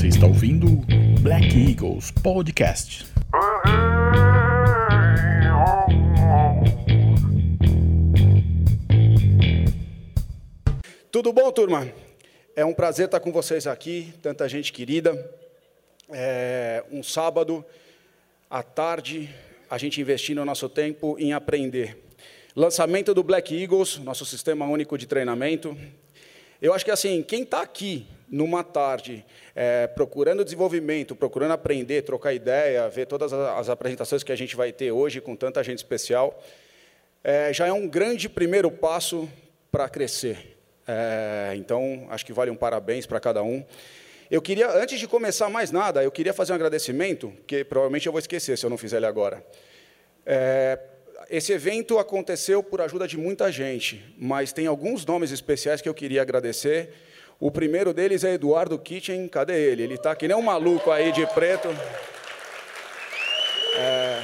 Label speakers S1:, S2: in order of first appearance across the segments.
S1: Você está ouvindo Black Eagles Podcast.
S2: Tudo bom, turma? É um prazer estar com vocês aqui, tanta gente querida. É um sábado à tarde, a gente investindo o nosso tempo em aprender. Lançamento do Black Eagles, nosso sistema único de treinamento. Eu acho que assim, quem está aqui numa tarde é, procurando desenvolvimento, procurando aprender, trocar ideia, ver todas as apresentações que a gente vai ter hoje com tanta gente especial, é, já é um grande primeiro passo para crescer. É, então, acho que vale um parabéns para cada um. Eu queria, antes de começar mais nada, eu queria fazer um agradecimento, que provavelmente eu vou esquecer se eu não fizer ele agora. É, esse evento aconteceu por ajuda de muita gente, mas tem alguns nomes especiais que eu queria agradecer. O primeiro deles é Eduardo Kitchen. Cadê ele? Ele está que nem um maluco aí de preto. É,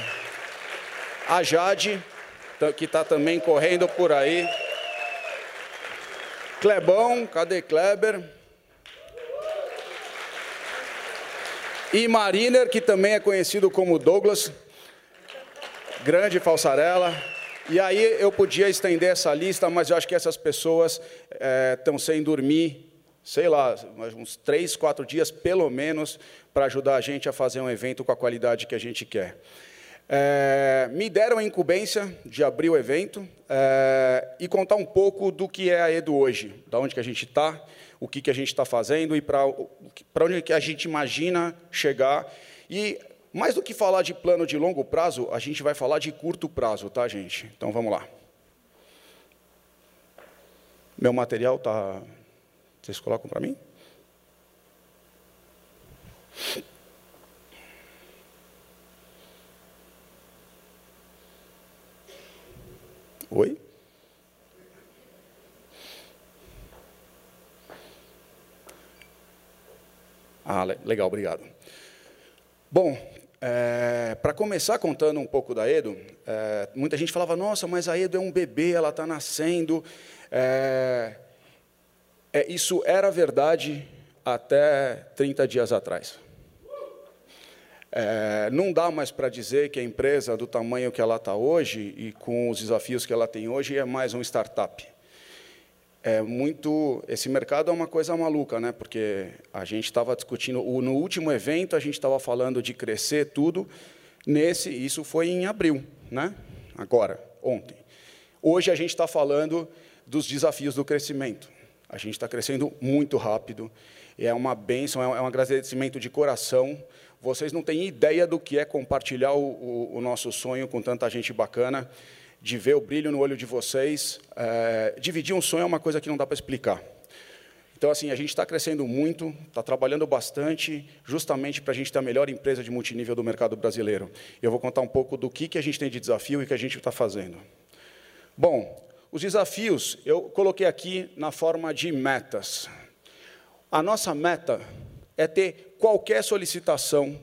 S2: a Jade, que está também correndo por aí. Clebão, cadê Kleber? E Mariner, que também é conhecido como Douglas, grande falsarela. E aí eu podia estender essa lista, mas eu acho que essas pessoas estão é, sem dormir, sei lá, uns três, quatro dias pelo menos, para ajudar a gente a fazer um evento com a qualidade que a gente quer. É, me deram a incumbência de abrir o evento é, e contar um pouco do que é a Edu hoje, da onde que a gente está, o que, que a gente está fazendo e para onde que a gente imagina chegar. E mais do que falar de plano de longo prazo, a gente vai falar de curto prazo, tá, gente? Então vamos lá. Meu material tá. Vocês colocam para mim? Oi? Ah, legal, obrigado. Bom, é, para começar contando um pouco da Edo, é, muita gente falava: nossa, mas a Edo é um bebê, ela está nascendo. É, é, isso era verdade até 30 dias atrás. É, não dá mais para dizer que a empresa, do tamanho que ela está hoje e com os desafios que ela tem hoje, é mais um startup. É muito, esse mercado é uma coisa maluca, né? Porque a gente estava discutindo no último evento, a gente estava falando de crescer tudo. Nesse, isso foi em abril, né? Agora, ontem. Hoje a gente está falando dos desafios do crescimento. A gente está crescendo muito rápido. É uma benção, é um agradecimento de coração vocês não têm ideia do que é compartilhar o, o, o nosso sonho com tanta gente bacana, de ver o brilho no olho de vocês. É, dividir um sonho é uma coisa que não dá para explicar. Então, assim, a gente está crescendo muito, está trabalhando bastante, justamente para a gente ter a melhor empresa de multinível do mercado brasileiro. Eu vou contar um pouco do que, que a gente tem de desafio e que a gente está fazendo. Bom, os desafios eu coloquei aqui na forma de metas. A nossa meta é ter qualquer solicitação,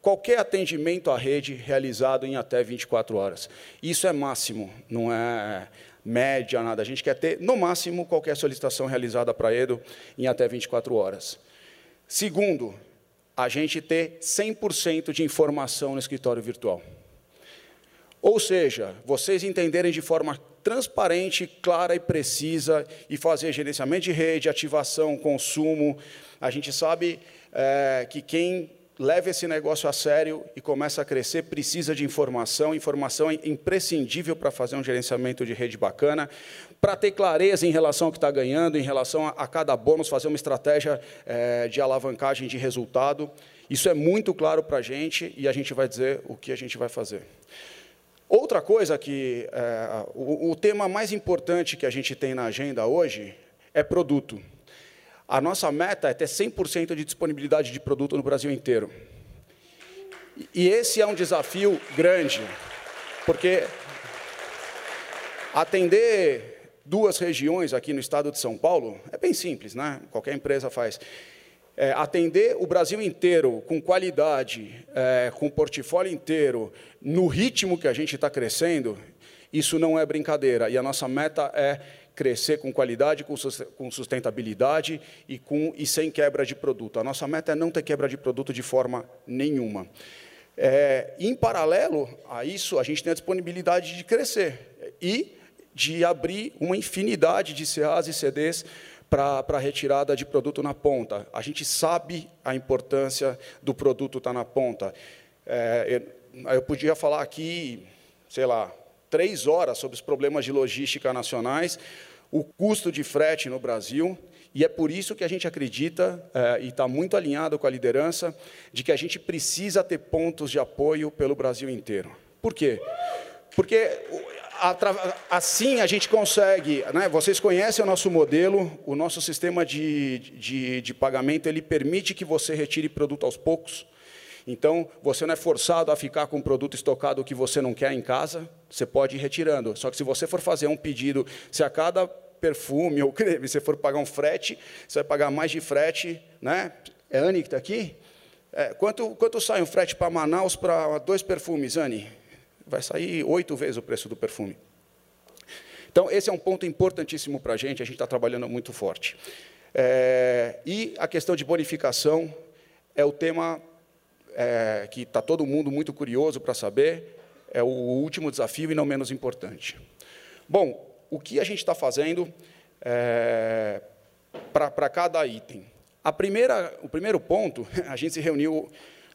S2: qualquer atendimento à rede realizado em até 24 horas. Isso é máximo, não é média, nada. A gente quer ter, no máximo, qualquer solicitação realizada para Edo em até 24 horas. Segundo, a gente ter 100% de informação no escritório virtual. Ou seja, vocês entenderem de forma transparente, clara e precisa e fazer gerenciamento de rede, ativação, consumo. A gente sabe é, que quem leva esse negócio a sério e começa a crescer precisa de informação. Informação é imprescindível para fazer um gerenciamento de rede bacana, para ter clareza em relação ao que está ganhando, em relação a, a cada bônus, fazer uma estratégia é, de alavancagem de resultado. Isso é muito claro para a gente e a gente vai dizer o que a gente vai fazer. Outra coisa que é, o, o tema mais importante que a gente tem na agenda hoje é produto. A nossa meta é ter 100% de disponibilidade de produto no Brasil inteiro. E esse é um desafio grande, porque atender duas regiões aqui no estado de São Paulo é bem simples, né? qualquer empresa faz. É, atender o Brasil inteiro com qualidade, é, com portfólio inteiro, no ritmo que a gente está crescendo, isso não é brincadeira. E a nossa meta é crescer com qualidade, com sustentabilidade e, com, e sem quebra de produto. A nossa meta é não ter quebra de produto de forma nenhuma. É, em paralelo a isso, a gente tem a disponibilidade de crescer e de abrir uma infinidade de CAs e CDs para a retirada de produto na ponta. A gente sabe a importância do produto estar tá na ponta. É, eu, eu podia falar aqui, sei lá, três horas sobre os problemas de logística nacionais, o custo de frete no Brasil, e é por isso que a gente acredita, é, e está muito alinhado com a liderança, de que a gente precisa ter pontos de apoio pelo Brasil inteiro. Por quê? Porque assim a gente consegue, né, vocês conhecem o nosso modelo, o nosso sistema de, de, de pagamento, ele permite que você retire produto aos poucos, então, você não é forçado a ficar com um produto estocado que você não quer em casa, você pode ir retirando. Só que se você for fazer um pedido, se a cada perfume ou creme você for pagar um frete, você vai pagar mais de frete. Né? É a Anne que está aqui? É, quanto, quanto sai um frete para Manaus para dois perfumes, Anne? Vai sair oito vezes o preço do perfume. Então, esse é um ponto importantíssimo para a gente, a gente está trabalhando muito forte. É, e a questão de bonificação é o tema é, que está todo mundo muito curioso para saber, é o último desafio e não menos importante. Bom, o que a gente está fazendo é, para cada item? A primeira, o primeiro ponto, a gente se reuniu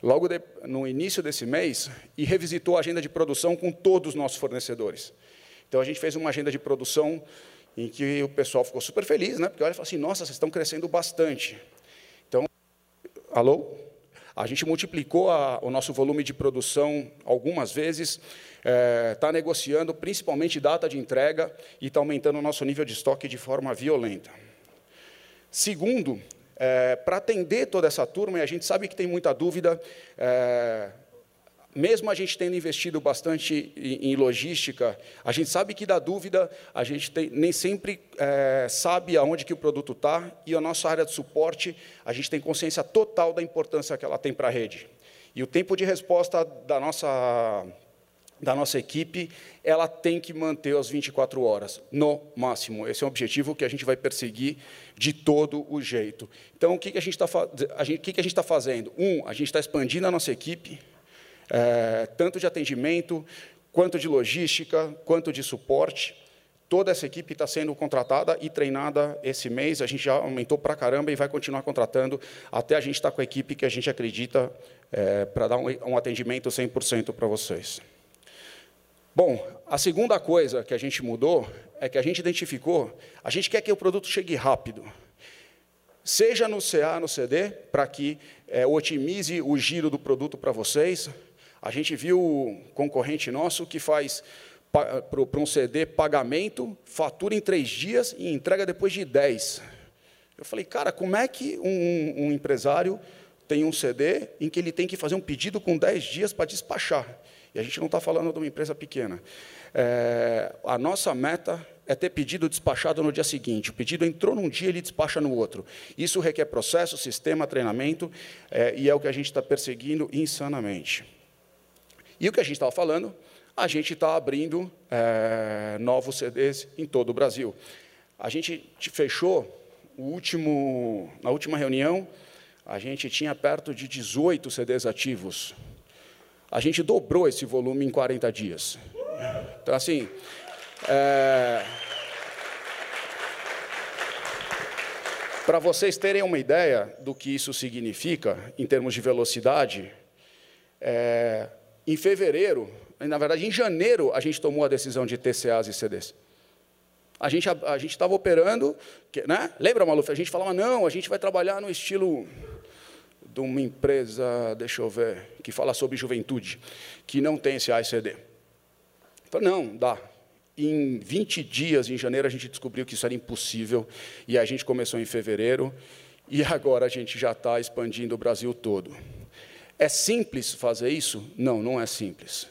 S2: logo de, no início desse mês e revisitou a agenda de produção com todos os nossos fornecedores. Então, a gente fez uma agenda de produção em que o pessoal ficou super feliz, né? porque olha e assim, nossa, vocês estão crescendo bastante. Então, alô? A gente multiplicou a, o nosso volume de produção algumas vezes, está é, negociando principalmente data de entrega e está aumentando o nosso nível de estoque de forma violenta. Segundo, é, para atender toda essa turma, e a gente sabe que tem muita dúvida, é, mesmo a gente tendo investido bastante em, logística, a gente sabe que da dúvida a gente tem, nem sempre é, sabe aonde que o produto está e a nossa área de suporte a gente tem consciência total da importância que ela tem para a rede. E o tempo de resposta da nossa da nossa equipe, ela tem que manter as 24 horas, no máximo. Esse é um objetivo que a gente vai perseguir de todo o jeito. Então, o que, a gente está tá fazendo? Um, a gente está expandindo a nossa equipe, é, tanto de atendimento, quanto de logística, quanto de suporte. Toda essa equipe está sendo contratada e treinada esse mês. A gente já aumentou para caramba e vai continuar contratando até a gente estar tá com a equipe que a gente acredita é, para dar um, um atendimento 100% para vocês. Bom, a segunda coisa que a gente mudou é que a gente identificou, a gente quer que o produto chegue rápido. Seja no CA, no CD, para que é, otimize o giro do produto para vocês, a gente viu um concorrente nosso que faz para um CD pagamento, fatura em três dias e entrega depois de dez. Eu falei, cara, como é que um, um empresário tem um CD em que ele tem que fazer um pedido com dez dias para despachar? E a gente não está falando de uma empresa pequena. É, a nossa meta é ter pedido despachado no dia seguinte. O pedido entrou num dia, ele despacha no outro. Isso requer processo, sistema, treinamento, é, e é o que a gente está perseguindo insanamente. E o que a gente estava falando, a gente está abrindo é, novos CDs em todo o Brasil. A gente fechou último, na última reunião, a gente tinha perto de 18 CDs ativos. A gente dobrou esse volume em 40 dias. Então, assim, é... para vocês terem uma ideia do que isso significa em termos de velocidade, é... Em fevereiro, na verdade, em janeiro, a gente tomou a decisão de TCAs e CDs. A gente a, gente estava operando, né? Lembra, Maluf? A gente falava não, a gente vai trabalhar no estilo de uma empresa, deixa eu ver, que fala sobre juventude, que não tem esse A e CD. Falei, não, dá. Em 20 dias, em janeiro, a gente descobriu que isso era impossível, e a gente começou em fevereiro, e agora a gente já está expandindo o Brasil todo. É simples fazer isso? Não, não é simples.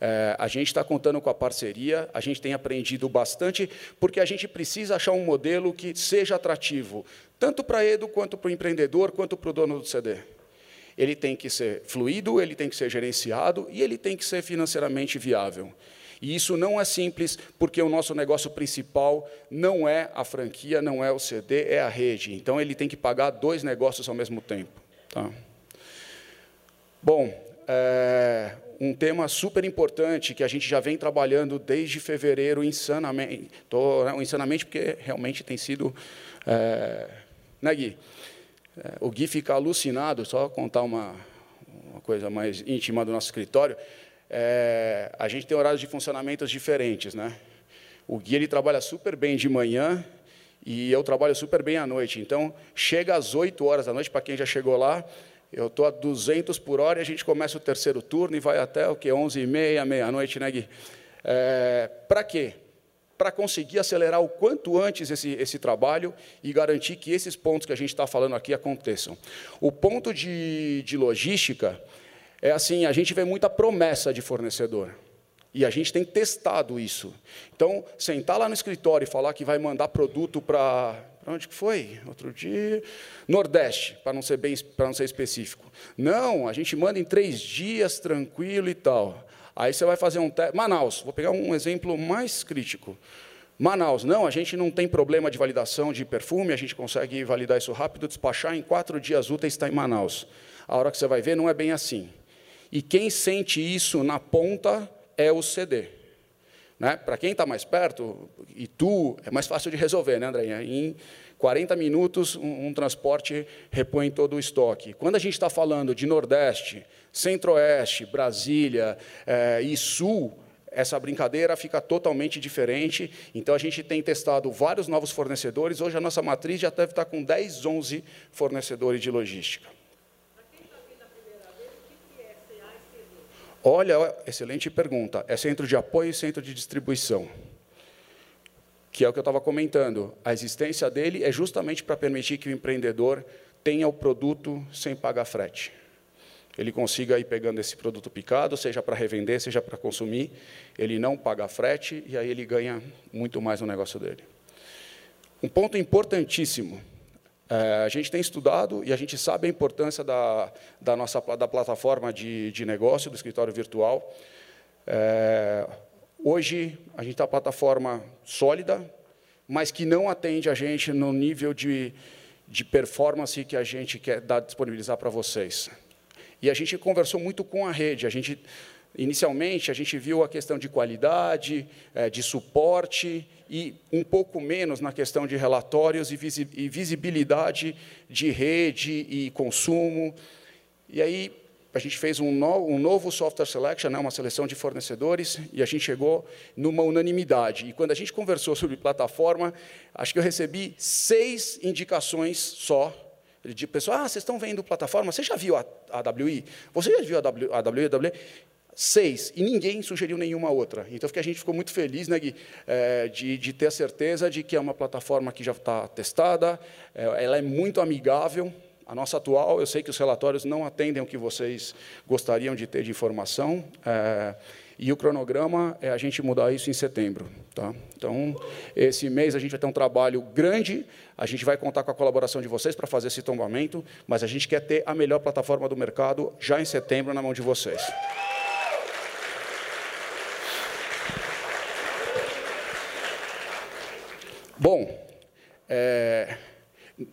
S2: É, a gente está contando com a parceria, a gente tem aprendido bastante, porque a gente precisa achar um modelo que seja atrativo, tanto para Edu, quanto para o empreendedor, quanto para o dono do CD. Ele tem que ser fluido, ele tem que ser gerenciado e ele tem que ser financeiramente viável. E isso não é simples, porque o nosso negócio principal não é a franquia, não é o CD, é a rede. Então, ele tem que pagar dois negócios ao mesmo tempo. Tá? Bom, é, um tema super importante que a gente já vem trabalhando desde fevereiro insanamente. Tô, né, insanamente porque realmente tem sido. É, né, Gui? É, o Gui fica alucinado, só contar uma, uma coisa mais íntima do nosso escritório. É, a gente tem horários de funcionamentos diferentes. Né? O Gui ele trabalha super bem de manhã e eu trabalho super bem à noite. Então, chega às 8 horas da noite, para quem já chegou lá, eu estou a 200 por hora e a gente começa o terceiro turno e vai até o que 11 e meia, meia-noite, né, Gui? É, para quê? Para conseguir acelerar o quanto antes esse, esse trabalho e garantir que esses pontos que a gente está falando aqui aconteçam. O ponto de, de logística é assim, a gente vê muita promessa de fornecedor. E a gente tem testado isso. Então, sentar lá no escritório e falar que vai mandar produto para para onde que foi? Outro dia. Nordeste, para não ser bem, para não ser específico. Não, a gente manda em três dias, tranquilo e tal. Aí você vai fazer um teste. Manaus, vou pegar um exemplo mais crítico. Manaus, não, a gente não tem problema de validação de perfume, a gente consegue validar isso rápido, despachar em quatro dias úteis está em Manaus. A hora que você vai ver, não é bem assim. E quem sente isso na ponta é o CD. Né? Para quem está mais perto, e tu, é mais fácil de resolver, né, André? Em 40 minutos, um, um, transporte repõe todo o estoque. Quando a gente está falando de Nordeste, Centro-Oeste, Brasília é, e Sul, essa brincadeira fica totalmente diferente. Então, a gente tem testado vários novos fornecedores. Hoje, a nossa matriz já deve estar com 10, 11 fornecedores de logística. Olha, excelente pergunta. É centro de apoio e centro de distribuição. Que é o que eu estava comentando. A existência dele é justamente para permitir que o empreendedor tenha o produto sem pagar frete. Ele consiga ir pegando esse produto picado, seja para revender, seja para consumir, ele não paga frete e aí ele ganha muito mais no negócio dele. Um ponto importantíssimo é, a gente tem estudado e a gente sabe a importância da, da nossa da plataforma de, de negócio, do escritório virtual. É, hoje, a gente está uma plataforma sólida, mas que não atende a gente no nível de, de performance que a gente quer dar, disponibilizar para vocês. E a gente conversou muito com a rede, a gente Inicialmente, a gente viu a questão de qualidade, é, de suporte e um pouco menos na questão de relatórios e visibilidade de rede e consumo. E aí a gente fez um, no, novo software selection, né, uma seleção de fornecedores, e a gente chegou numa unanimidade. E quando a gente conversou sobre plataforma, acho que eu recebi seis indicações só de pessoas. Ah, vocês estão vendo plataforma? Você já viu a, AWI? Você já viu a AWI? Seis, e ninguém sugeriu nenhuma outra. Então, a gente ficou muito feliz né, Gui, é, de, de, ter a certeza de que é uma plataforma que já está testada, é, ela é muito amigável. A nossa atual, eu sei que os relatórios não atendem o que vocês gostariam de ter de informação, é, e o cronograma é a gente mudar isso em setembro. Tá? Então, esse mês a gente vai ter um trabalho grande, a gente vai contar com a colaboração de vocês para fazer esse tombamento, mas a gente quer ter a melhor plataforma do mercado já em setembro na mão de vocês. Bom, é,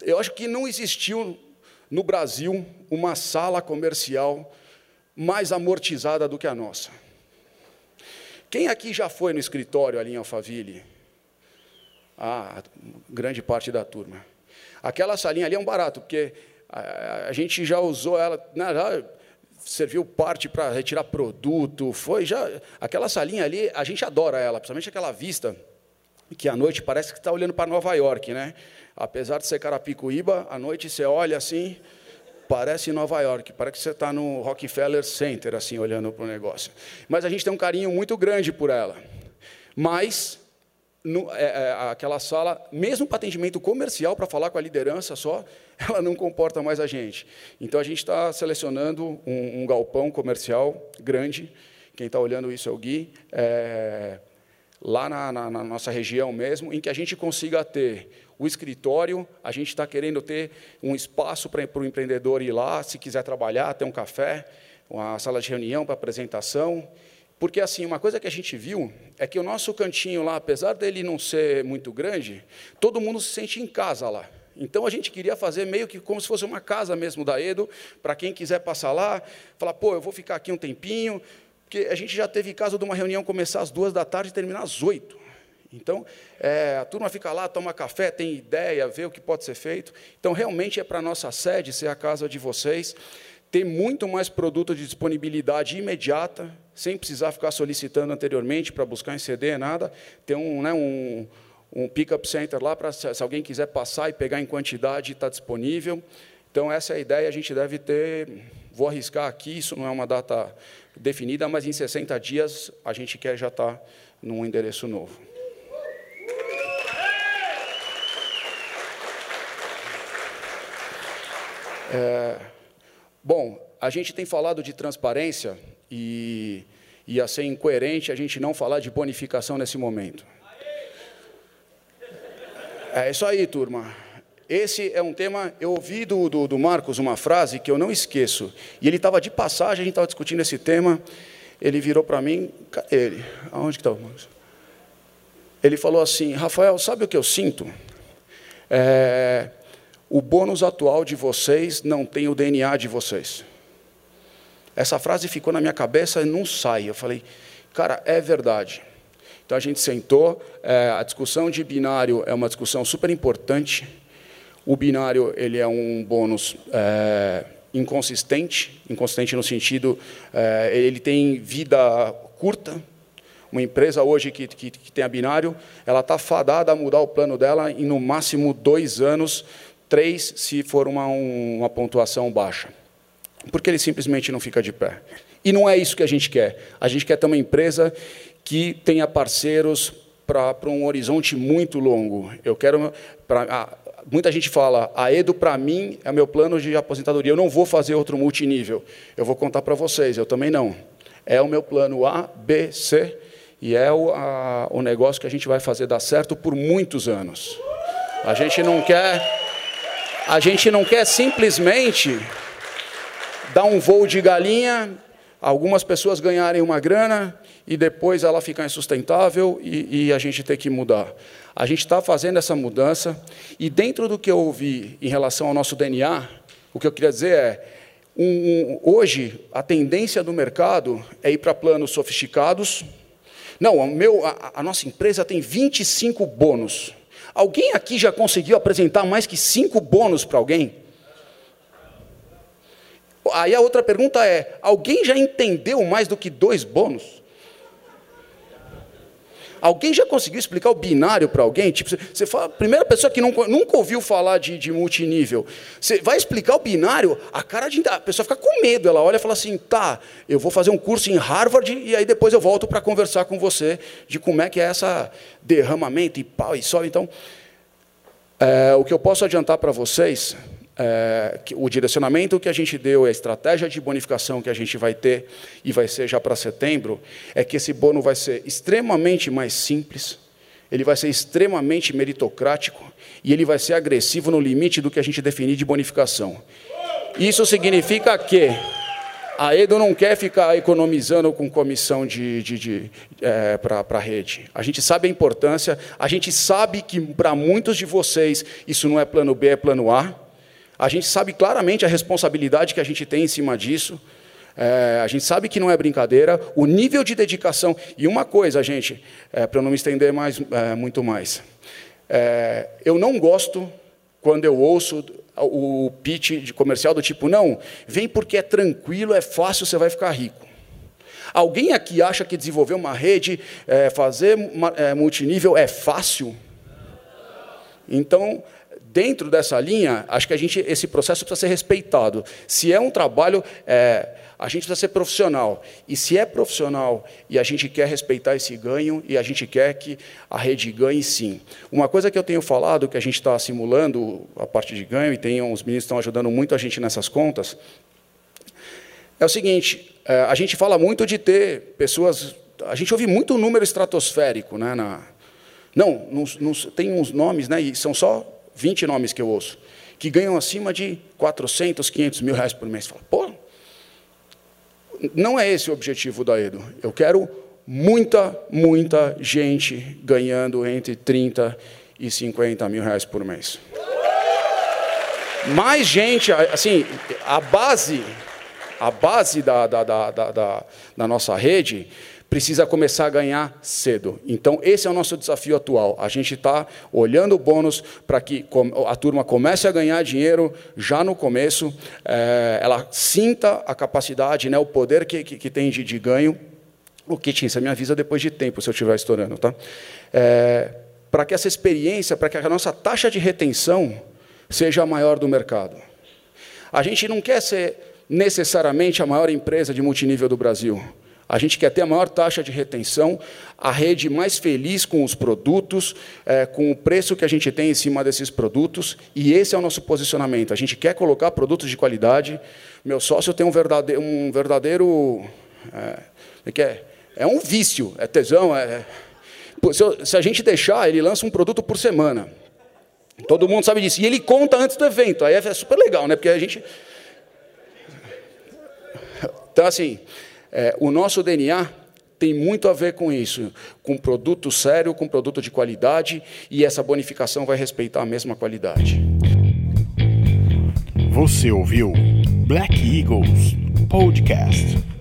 S2: eu acho que não existiu no Brasil uma sala comercial mais amortizada do que a nossa. Quem aqui já foi no escritório ali em Alphaville? Ah, grande parte da turma. Aquela salinha ali é um barato, porque a, a gente já usou ela, né, já serviu parte para retirar produto, foi já aquela salinha ali, a gente adora ela, principalmente aquela vista que à noite parece que está olhando para Nova York, né? Apesar de ser Carapicuíba, à noite você olha assim, parece Nova York, parece que você está no Rockefeller Center, assim, olhando para o negócio. Mas a gente tem um carinho muito grande por ela. Mas no, é, é, aquela sala, mesmo para atendimento comercial, para falar com a liderança só, ela não comporta mais a gente. Então a gente está selecionando um, um, galpão comercial grande. Quem está olhando isso é o Gui. É, lá na, na, na, nossa região mesmo, em que a gente consiga ter o escritório, a gente está querendo ter um espaço para, o empreendedor ir lá, se quiser trabalhar, ter um café, uma sala de reunião para apresentação, Porque, assim, uma coisa que a gente viu é que o nosso cantinho lá, apesar dele não ser muito grande, todo mundo se sente em casa lá. Então a gente queria fazer meio que como se fosse uma casa mesmo da Edo, para quem quiser passar lá, falar, pô, eu vou ficar aqui um tempinho, porque a gente já teve caso de uma reunião começar às duas da tarde e terminar às oito. Então, é, a turma fica lá, toma café, tem ideia, vê o que pode ser feito. Então, realmente é para a nossa sede ser a casa de vocês, ter muito mais produto de disponibilidade imediata, sem precisar ficar solicitando anteriormente para buscar em CD, nada. Ter um, né, um, um pick-up center lá para, se alguém quiser passar e pegar em quantidade, está disponível. Então, essa é a ideia, a gente deve ter, vou arriscar aqui, isso não é uma data definida, mas em 60 dias a gente quer já estar tá num endereço novo. É, bom, a gente tem falado de transparência e ia ser incoerente a gente não falar de bonificação nesse momento. É isso aí, turma. Esse é um tema. Eu ouvi do, do, do Marcos uma frase que eu não esqueço. E ele estava de passagem, a gente estava discutindo esse tema. Ele virou para mim. Ele? Aonde que está o Marcos? Ele falou assim: Rafael, sabe o que eu sinto? É, o bônus atual de vocês não tem o DNA de vocês. Essa frase ficou na minha cabeça e não sai. Eu falei, cara, é verdade. Então a gente sentou. É, a discussão de binário é uma discussão super importante. O binário ele é um bônus é, inconsistente, inconsistente no sentido é, ele tem vida curta. Uma empresa hoje que, que, que tem a binário, ela está fadada a mudar o plano dela em no máximo dois anos três se for uma, uma pontuação baixa. Porque ele simplesmente não fica de pé. E não é isso que a gente quer. A gente quer ter uma empresa que tenha parceiros para um horizonte muito longo. Eu quero. Pra, muita gente fala, a Edo, para mim, é meu plano de aposentadoria. Eu não vou fazer outro multinível. Eu vou contar para vocês, eu também não. É o meu plano A, B, C, e é o, a, o negócio que a gente vai fazer dar certo por muitos anos. A gente não quer a gente não quer simplesmente dar um voo de galinha, algumas pessoas ganharem uma grana e depois ela ficar insustentável e, e a gente ter que mudar. A gente está fazendo essa mudança e dentro do que eu ouvi em relação ao nosso DNA, o que eu queria dizer é um, um, hoje a tendência do mercado é ir para planos sofisticados. Não, meu, a, a nossa empresa tem 25 bônus. Alguém aqui já conseguiu apresentar mais que cinco bônus para alguém? Aí a outra pergunta é: alguém já entendeu mais do que dois bônus? Alguém já conseguiu explicar o binário para alguém? Tipo, você fala, primeira pessoa que nunca, nunca ouviu falar de, de, multinível, você vai explicar o binário, a cara de a pessoa fica com medo, ela olha e fala assim, tá, eu vou fazer um curso em Harvard e aí depois eu volto para conversar com você de como é que é essa derramamento e pau e sobe. Então, é, o que eu posso adiantar para vocês é, o direcionamento que a gente deu, a estratégia de bonificação que a gente vai ter, e vai ser já para setembro, é que esse bono vai ser extremamente mais simples, ele vai ser extremamente meritocrático e ele vai ser agressivo no limite do que a gente definir de bonificação. Isso significa que a Edo não quer ficar economizando com comissão de, de, de é, para a rede. A gente sabe a importância, a gente sabe que para muitos de vocês isso não é plano B, é plano A. A gente sabe claramente a responsabilidade que a gente tem em cima disso. É, a gente sabe que não é brincadeira, o nível de dedicação. E uma coisa, gente, é, para eu não me estender mais, é, muito mais. É, eu não gosto quando eu ouço o pitch de comercial do tipo, não, vem porque é tranquilo, é fácil, você vai ficar rico. Alguém aqui acha que desenvolver uma rede, é, fazer é, multinível é fácil? Então, dentro dessa linha, acho que a gente, esse processo precisa ser respeitado. Se é um trabalho, é, a gente precisa ser profissional. E se é profissional e a gente quer respeitar esse ganho e a gente quer que a rede ganhe, sim. Uma coisa que eu tenho falado, que a gente está simulando a parte de ganho, e tem, os meninos estão ajudando muito a gente nessas contas, é o seguinte: é, a gente fala muito de ter pessoas. A gente ouve muito número estratosférico. Né, na, não, tem uns nomes, né, e são só 20 nomes que eu ouço, que ganham acima de 400, 500 mil reais por mês. Fala, pô, não é esse o objetivo da Edo. Eu quero muita, muita gente ganhando entre 30 e 50 mil reais por mês. Mais gente, assim, a base, a base da, da, da, da, da nossa rede precisa começar a ganhar cedo. Então, esse é o nosso desafio atual. A gente está olhando o bônus para que a turma comece a ganhar dinheiro já no começo, é, ela sinta a capacidade, né, o poder que, que, que tem de, de ganho. O kit, você me avisa depois de tempo, se eu estiver estourando. Tá? É, para que essa experiência, para que a nossa taxa de retenção seja a maior do mercado. A gente não quer ser necessariamente a maior empresa de multinível do Brasil. A gente quer ter a maior taxa de retenção, a rede mais feliz com os produtos, é, com o preço que a gente tem em cima desses produtos, e esse é o nosso posicionamento. A gente quer colocar produtos de qualidade. Meu sócio tem um verdadeiro. Um verdadeiro é, que é, é um vício, é tesão. É, se a gente deixar, ele lança um produto por semana. Todo mundo sabe disso. E ele conta antes do evento. Aí é super legal, né? Porque a gente. Então, assim, é, o nosso DNA tem muito a ver com isso, com produto sério, com produto de qualidade, e essa bonificação vai respeitar a mesma qualidade.
S1: Você ouviu Black Eagles Podcast.